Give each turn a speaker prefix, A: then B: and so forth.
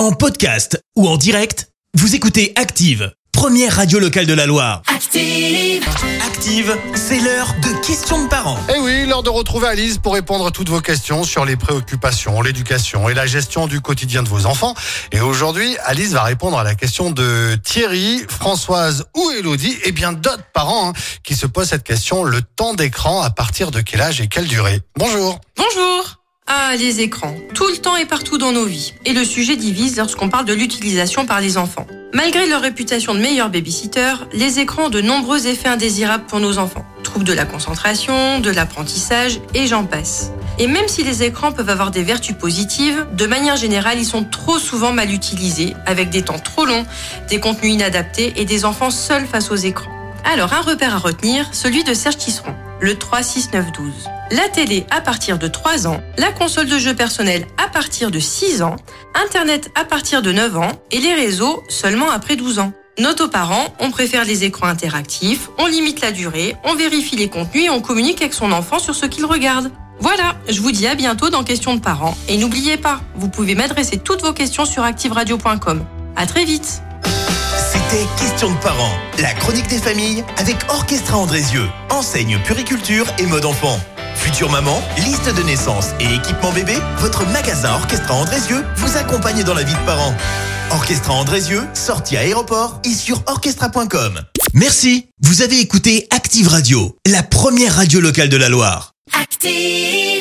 A: En podcast ou en direct, vous écoutez Active, première radio locale de la Loire.
B: Active.
A: Active, c'est l'heure de questions de parents.
C: Eh oui, l'heure de retrouver Alice pour répondre à toutes vos questions sur les préoccupations, l'éducation et la gestion du quotidien de vos enfants. Et aujourd'hui, Alice va répondre à la question de Thierry, Françoise ou Elodie et bien d'autres parents hein, qui se posent cette question, le temps d'écran à partir de quel âge et quelle durée? Bonjour
D: Bonjour Ah, les écrans, tout le temps et partout dans nos vies. Et le sujet divise lorsqu'on parle de l'utilisation par les enfants. Malgré leur réputation de meilleurs babysitters, les écrans ont de nombreux effets indésirables pour nos enfants. Troubles de la concentration, de l'apprentissage et j'en passe. Et même si les écrans peuvent avoir des vertus positives, de manière générale, ils sont trop souvent mal utilisés, avec des temps trop longs, des contenus inadaptés et des enfants seuls face aux écrans. Alors, un repère à retenir, celui de Serge Tisseron, le 36912. La télé à partir de 3 ans, la console de jeu personnel à partir de 6 ans, Internet à partir de 9 ans et les réseaux seulement après 12 ans. Note aux parents, on préfère les écrans interactifs, on limite la durée, on vérifie les contenus et on communique avec son enfant sur ce qu'il regarde. Voilà, je vous dis à bientôt dans Questions de parents. Et n'oubliez pas, vous pouvez m'adresser toutes vos questions sur activeradio.com. À très vite
A: C'était Questions de parents, la chronique des familles avec Orchestra Andrézieux, enseigne puriculture et mode enfant. Future maman, liste de naissance et équipement bébé, votre magasin Orchestra Andrézieux vous accompagne dans la vie de parents. Orchestra Andrézieux, sortie à aéroport et sur orchestra.com. Merci, vous avez écouté Active Radio, la première radio locale de la Loire.
B: Active.